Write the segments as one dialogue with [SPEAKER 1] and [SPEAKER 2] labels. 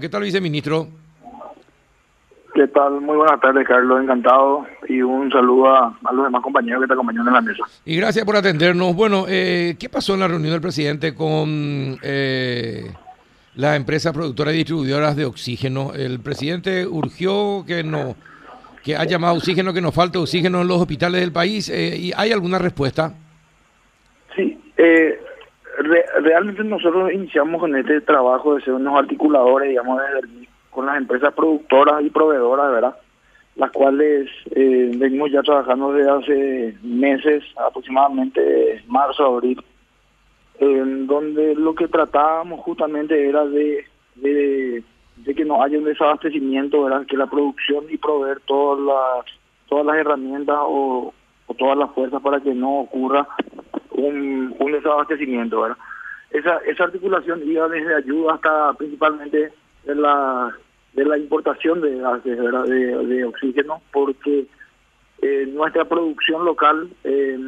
[SPEAKER 1] ¿Qué tal, viceministro?
[SPEAKER 2] ¿Qué tal? Muy buenas tardes, Carlos. Encantado. Y un saludo a, a los demás compañeros que te acompañan en la mesa.
[SPEAKER 1] Y gracias por atendernos. Bueno, eh, ¿qué pasó en la reunión del presidente con eh, las empresas productoras y distribuidoras de oxígeno? El presidente urgió que no que ha llamado oxígeno, que nos falta oxígeno en los hospitales del país. Eh, ¿Y hay alguna respuesta?
[SPEAKER 2] Sí, eh, re- realmente nosotros iniciamos con este trabajo de ser unos articuladores, digamos, con las empresas productoras y proveedoras, ¿verdad? Las cuales eh, venimos ya trabajando desde hace meses, aproximadamente marzo, abril, en donde lo que tratábamos justamente era de, de, que no haya un desabastecimiento, ¿verdad? Que la producción y proveer todas las, todas las herramientas o todas las fuerzas para que no ocurra un, desabastecimiento, ¿verdad? Esa, esa articulación iba desde ayuda hasta principalmente de la la importación de. De, oxígeno, porque eh, nuestra producción local eh,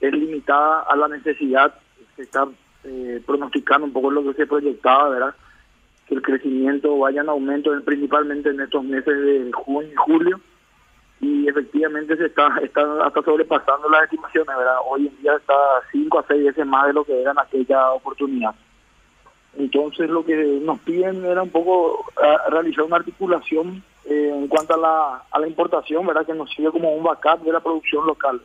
[SPEAKER 2] es limitada a la necesidad, se está eh, pronosticando un poco lo que se proyectaba, ¿verdad? Que el crecimiento vaya en aumento en- principalmente en estos meses de junio y julio, y efectivamente se está, está hasta sobrepasando las estimaciones, ¿verdad? Hoy en día está cinco a seis veces más de lo que era en aquella oportunidad. Entonces lo que nos piden era un poco realizar una articulación eh, en cuanto a la, a la importación, ¿verdad? Que nos sirve como un backup de la producción local.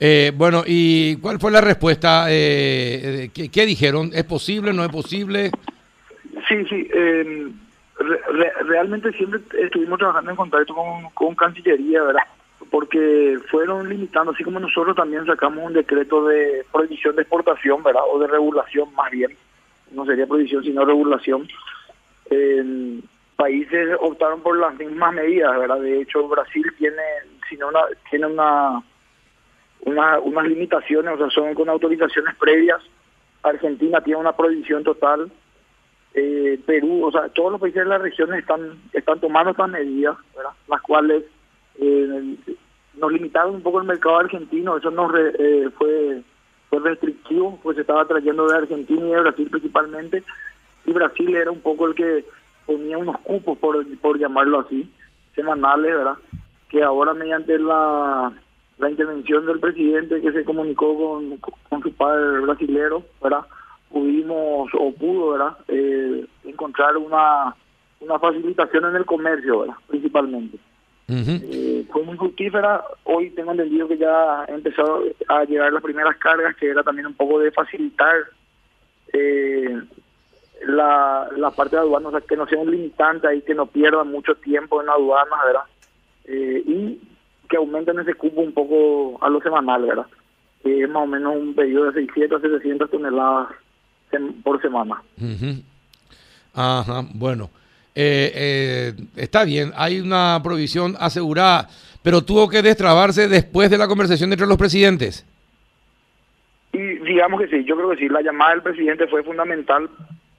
[SPEAKER 1] Eh, bueno, ¿y cuál fue la respuesta? Eh, eh, ¿qué, qué dijeron? ¿Es posible? ¿No es posible?
[SPEAKER 2] Sí, sí. eh, re- re- realmente siempre estuvimos trabajando en contacto con, con Cancillería, ¿verdad? Porque fueron limitando, así como nosotros también sacamos un decreto de prohibición de exportación, ¿verdad? O de regulación más bien. No sería prohibición, sino regulación. Eh, países optaron por las mismas medidas, ¿verdad? De hecho, Brasil tiene, sino una, tiene una, una, unas limitaciones, o sea, son con autorizaciones previas. Argentina tiene una prohibición total eh, Perú, o sea, todos los países de la región están están tomando estas medidas, ¿verdad? las cuales eh, nos limitaron un poco el mercado argentino, eso nos re- eh, fue fue restrictivo, pues se estaba trayendo de Argentina y de Brasil principalmente, y Brasil era un poco el que ponía unos cupos, por, por llamarlo así, semanales, ¿verdad? Que ahora mediante la, la intervención del presidente que se comunicó con, con su padre brasilero, ¿verdad? Pudimos o pudo verdad Eh, encontrar una una facilitación en el comercio verdad principalmente. Eh, fue muy fructífera hoy tengo entendido que ya empezado a llegar las primeras cargas que era también un poco de facilitar eh, la, la parte de aduanas, o sea, que no sea un limitante ahí, que no pierdan mucho tiempo en aduanas, ¿verdad? Y que aumenten ese cupo un poco a lo semanal, ¿verdad? Que es más o menos un pedido de 600 a 700 toneladas por semana.
[SPEAKER 1] Ajá, bueno. Eh, eh, está bien, hay una provisión asegurada, pero tuvo que destrabarse después de la conversación entre los presidentes.
[SPEAKER 2] Y digamos que sí, yo creo que sí, la llamada del presidente fue fundamental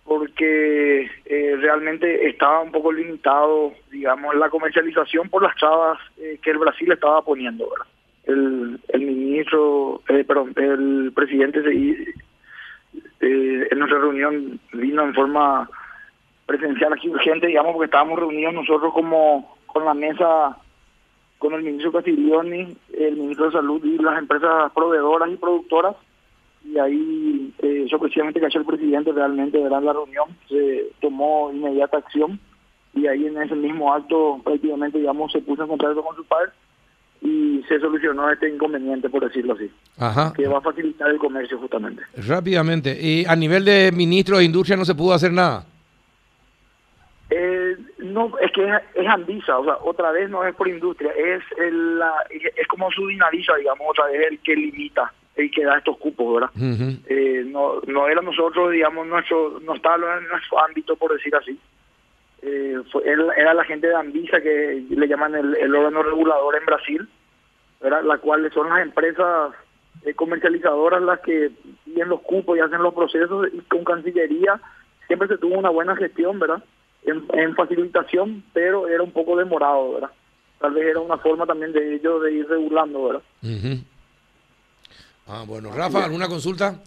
[SPEAKER 2] porque eh, realmente estaba un poco limitado, digamos, la comercialización por las trabas eh, que el Brasil estaba poniendo, ¿verdad? El, el ministro, eh, perdón, el presidente se, eh, en nuestra reunión vino en forma presencial aquí urgente, digamos, porque estábamos reunidos nosotros como con la mesa con el ministro Castiglioni, el ministro de Salud y las empresas proveedoras y productoras. Y ahí, eh, sorpresivamente, que el presidente realmente verá la reunión, se tomó inmediata acción. Y ahí en ese mismo acto, prácticamente, digamos, se puso en contacto con su padre y se solucionó este inconveniente, por decirlo así,
[SPEAKER 1] Ajá.
[SPEAKER 2] que va a facilitar el comercio justamente.
[SPEAKER 1] Rápidamente. Y a nivel de ministro de Industria no se pudo hacer nada.
[SPEAKER 2] Eh, no, es que es, es Andisa, o sea, otra vez no es por industria, es el, la, es como su dinariza, digamos, otra vez el que limita, el que da estos cupos, ¿verdad? Eh, no, no era nosotros, digamos, nuestro, no estaba en nuestro ámbito, por decir así. Eh, fue, era, era la gente de Anvisa, que le llaman el, el órgano regulador en Brasil, ¿verdad? la cual son las empresas eh, comercializadoras las que piden los cupos y hacen los procesos, y con Cancillería siempre se tuvo una buena gestión, ¿verdad? En, en facilitación, pero era un poco demorado, ¿verdad? Tal vez era una forma también de ellos de ir regulando, ¿verdad?
[SPEAKER 1] Ujú. Ah, bueno. Rafa, ¿alguna consulta?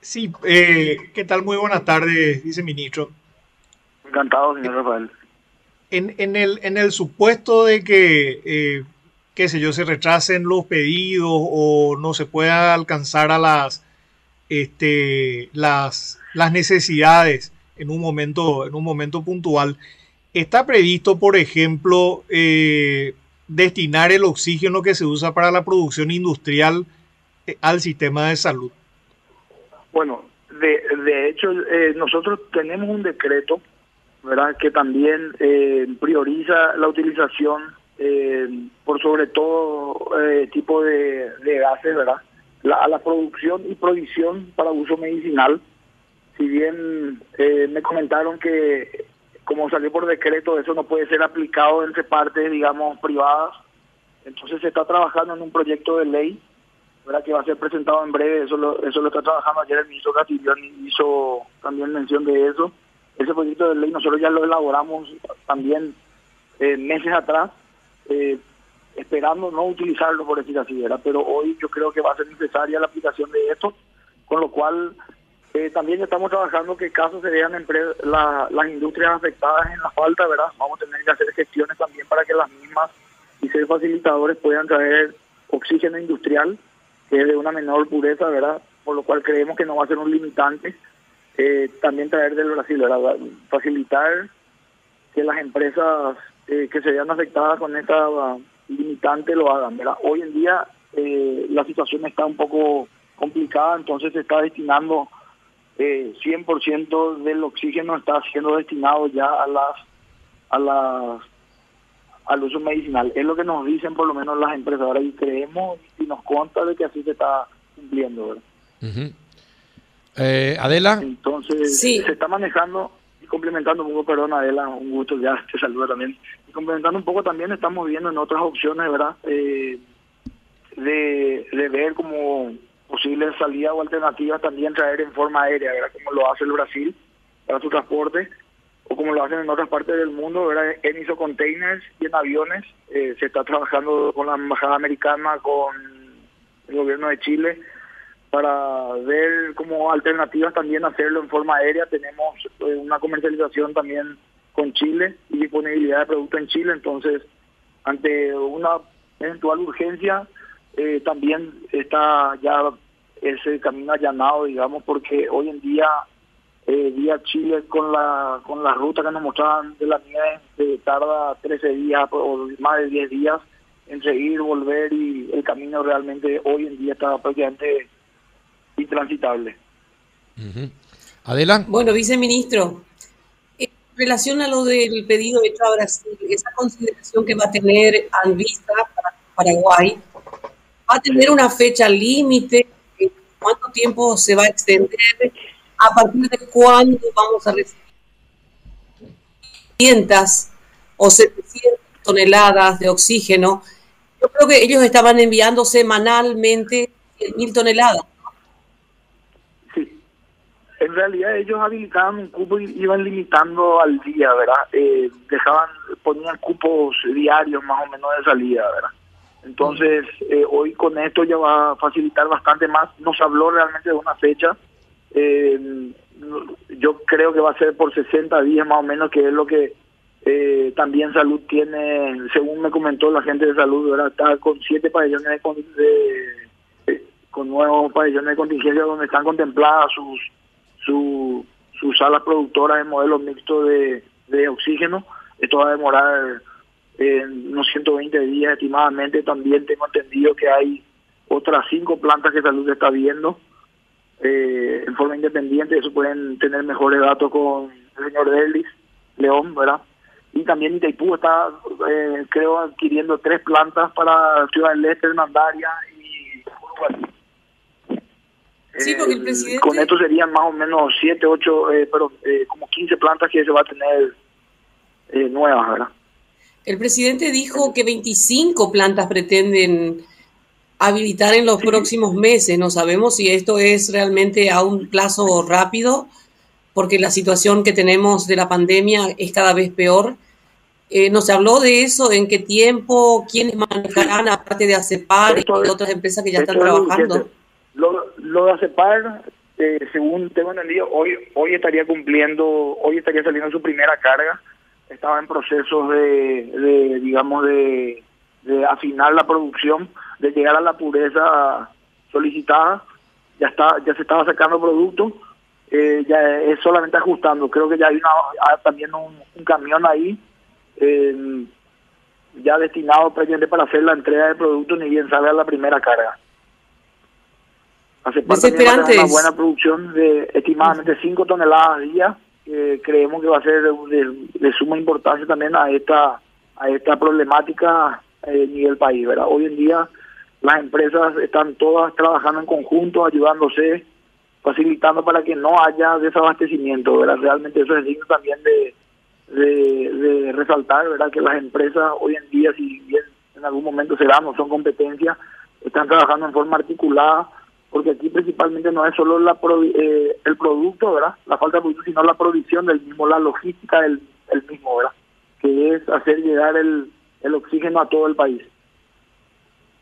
[SPEAKER 3] Sí, eh, ¿qué tal? Muy buenas tardes, viceministro.
[SPEAKER 2] Encantado, señor Rafael.
[SPEAKER 3] En, en, el, en el supuesto de que, eh, qué sé yo, se retrasen los pedidos o no se pueda alcanzar a las, este, las, las necesidades en un momento, en un momento puntual, está previsto, por ejemplo, eh, destinar el oxígeno que se usa para la producción industrial eh, al sistema de salud.
[SPEAKER 2] Bueno, de, de hecho, eh, nosotros tenemos un decreto, ¿verdad?, que también eh, prioriza la utilización por sobre todo tipo de, gases, ¿verdad?, la, a la producción y provisión para uso medicinal. Si bien me comentaron que como salió por decreto, eso no puede ser aplicado entre partes, digamos, privadas. Entonces se está trabajando en un proyecto de ley ¿verdad? que va a ser presentado en breve. Eso lo, eso lo está trabajando ayer el ministro Castillón hizo también mención de eso. Ese proyecto de ley nosotros ya lo elaboramos también eh, meses atrás, eh, esperando no utilizarlo, por decir así, ¿verdad? pero hoy yo creo que va a ser necesaria la aplicación de esto, con lo cual eh, también estamos trabajando que casos se vean la, las industrias afectadas en la falta, ¿verdad? Vamos a tener que hacer gestiones también para que las mismas y ser facilitadores puedan traer oxígeno industrial, que es de una menor pureza, ¿verdad? Por lo cual creemos que no va a ser un limitante. Eh, también traer del Brasil, ¿verdad? Facilitar que las empresas eh, que se vean afectadas con esta limitante lo hagan, ¿verdad? Hoy en día la situación está un poco complicada, entonces se está destinando eh, 100% del oxígeno está siendo destinado ya a las a las al uso medicinal. Es lo que nos dicen por lo menos las empresas ahora y creemos y nos consta de que así se está cumpliendo.
[SPEAKER 1] Eh, Adela.
[SPEAKER 2] Entonces se está manejando y complementando un poco, perdón Adela, un gusto, ya te saluda también. Y complementando un poco también estamos viendo en otras opciones, ¿verdad? Eh, de, de ver como posibles salidas o alternativas también traer en forma aérea, ¿verdad? como lo hace el Brasil para su transporte, o como lo hacen en otras partes del mundo, ¿verdad? en isocontainers y en aviones. Eh, se está trabajando con la Embajada Americana, con el gobierno de Chile, para ver como alternativas también hacerlo en forma aérea. Tenemos eh, una comercialización también con Chile y disponibilidad de productos en Chile, entonces ante una eventual urgencia eh, también está ya ese camino allanado, digamos, porque hoy en día, eh, día Chile con la con la ruta que nos mostraban de la nieve, tarda 13 días o más de 10 días entre ir, volver y el camino realmente hoy en día está prácticamente intransitable.
[SPEAKER 1] Adelante.
[SPEAKER 4] Bueno, viceministro, en relación a lo del pedido hecho a Brasil, esa consideración que va a tener Anvisa para Paraguay, ¿Va a tener una fecha límite? ¿Cuánto tiempo se va a extender? ¿A partir de cuándo vamos a recibir 500 o 700 toneladas de oxígeno? Yo creo que ellos estaban enviando semanalmente mil toneladas.
[SPEAKER 2] En realidad ellos habilitaban un cupo y iban limitando al día, ¿verdad? Eh, dejaban, ponían cupos diarios más o menos de salida, ¿verdad? Entonces, eh, hoy con esto ya va a facilitar bastante más. Nos habló realmente de una fecha. Eh, yo creo que va a ser por 60 días más o menos, que es lo que eh, también Salud tiene, según me comentó la gente de Salud, ¿verdad? está con siete pabellones de, con nuevos pabellones de contingencia donde están contempladas sus, su, sus salas productoras en modelos mixtos de, de oxígeno. Esto va a demorar en unos 120 días estimadamente. También tengo entendido que hay otras cinco plantas que Salud está viendo eh, en forma independiente. Eso pueden tener mejores datos con el señor Delis, León, ¿verdad? Y también Itaipú está, eh, creo, adquiriendo tres plantas para Ciudad del Este, Mandaria y
[SPEAKER 4] Sí, porque el presidente...
[SPEAKER 2] Eh, con esto serían más o menos 7, 8, pero como 15 plantas que se va a tener nuevas, ¿verdad?
[SPEAKER 4] El presidente dijo que 25 plantas pretenden habilitar en los próximos meses. No sabemos si esto es realmente a un plazo rápido, porque la situación que tenemos de la pandemia es cada vez peor. Eh, ¿Nos habló de eso? ¿En qué tiempo? ¿Quiénes manejarán, aparte de ACEPAR y otras empresas que ya están trabajando?
[SPEAKER 2] Lo, de ACEPAR eh, según tengo entendido, hoy hoy estaría cumpliendo, hoy estaría saliendo su primera carga. Estaba en procesos de, digamos, de, afinar la producción, de llegar a la pureza solicitada. Ya está, ya se estaba sacando producto. Eh, ya es solamente ajustando. Creo que ya hay, una, también un, camión ahí eh, ya destinado para hacer la entrega de producto, ni bien sale la primera carga. Hace una buena producción de estimadamente 5 toneladas al día. creemos que va a ser de, suma importancia también a esta a esta problemática eh, a nivel país. ¿verdad? Hoy en día las empresas están todas trabajando en conjunto, ayudándose, facilitando para que no haya desabastecimiento. ¿verdad? Realmente eso es digno también de, de, resaltar ¿verdad? que las empresas hoy en día, si bien en algún momento será, no son competencias, están trabajando en forma articulada porque aquí principalmente no es solo la eh, el producto, ¿verdad? La falta de producto, sino la provisión del mismo, la logística del, mismo, ¿verdad? Que es hacer llegar el, el oxígeno a todo el país.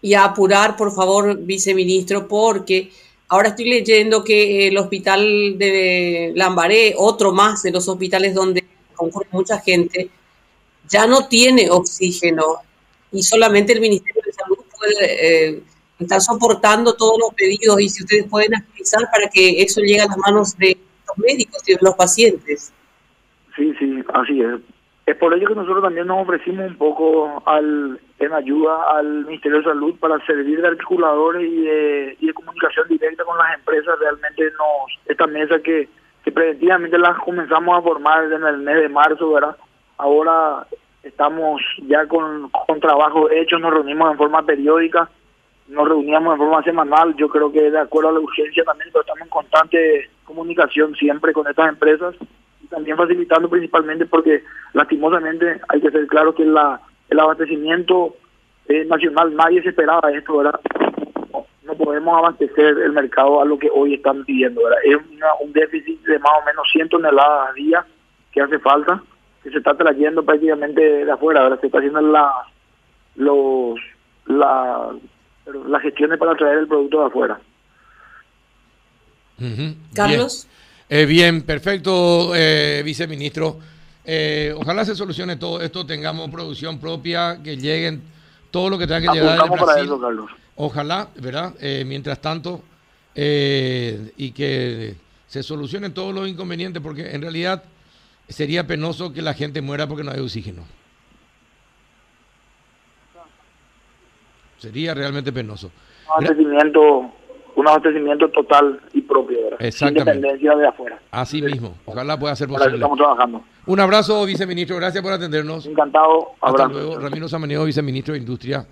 [SPEAKER 4] Y apurar, por favor, viceministro, porque ahora estoy leyendo que el hospital de Lambaré, otro más de los hospitales donde concurre mucha gente, ya no tiene oxígeno y solamente el Ministerio de Salud puede... Eh, están soportando todos los pedidos y si ustedes pueden agilizar para que eso llegue a las manos de los médicos y de los pacientes.
[SPEAKER 2] Sí, sí, así es. Es por ello que nosotros también nos ofrecimos un poco al, en ayuda al Ministerio de Salud para servir de articuladores y de, comunicación directa con las empresas. Realmente nos esta mesa que, que preventivamente las comenzamos a formar en el mes de marzo, ¿verdad? Ahora estamos ya con, con trabajo hecho, nos reunimos en forma periódica nos reuníamos de forma semanal, yo creo que de acuerdo a la urgencia también, pero estamos en constante comunicación siempre con estas empresas y también facilitando principalmente porque lastimosamente hay que ser claro que la, el abastecimiento eh, nacional nadie se esperaba esto, ¿verdad? No, podemos abastecer el mercado a lo que hoy están pidiendo, ¿verdad? Es un déficit de más o menos 100 toneladas a día que hace falta, que se está trayendo prácticamente de afuera, ¿verdad? Se está haciendo la, los la las gestiones para traer el producto de afuera.
[SPEAKER 4] Carlos.
[SPEAKER 1] Bien. Eh, bien, perfecto, eh, viceministro. Eh, ojalá se solucione todo esto, tengamos producción propia, que lleguen todo lo que tenga que llegar de Brasil. Carlos. Ojalá, ¿verdad? mientras tanto, y que se solucionen todos los inconvenientes, porque en realidad sería penoso que la gente muera porque no hay oxígeno. Sería realmente penoso.
[SPEAKER 2] Un abastecimiento, un abastecimiento total y propio, ¿verdad? Sin dependencia de afuera.
[SPEAKER 1] Así mismo. Ojalá pueda ser posible.
[SPEAKER 2] estamos trabajando.
[SPEAKER 1] Un abrazo, viceministro. Gracias por atendernos.
[SPEAKER 2] Encantado.
[SPEAKER 1] Hasta luego. Ramiro Samaniego, viceministro de Industria.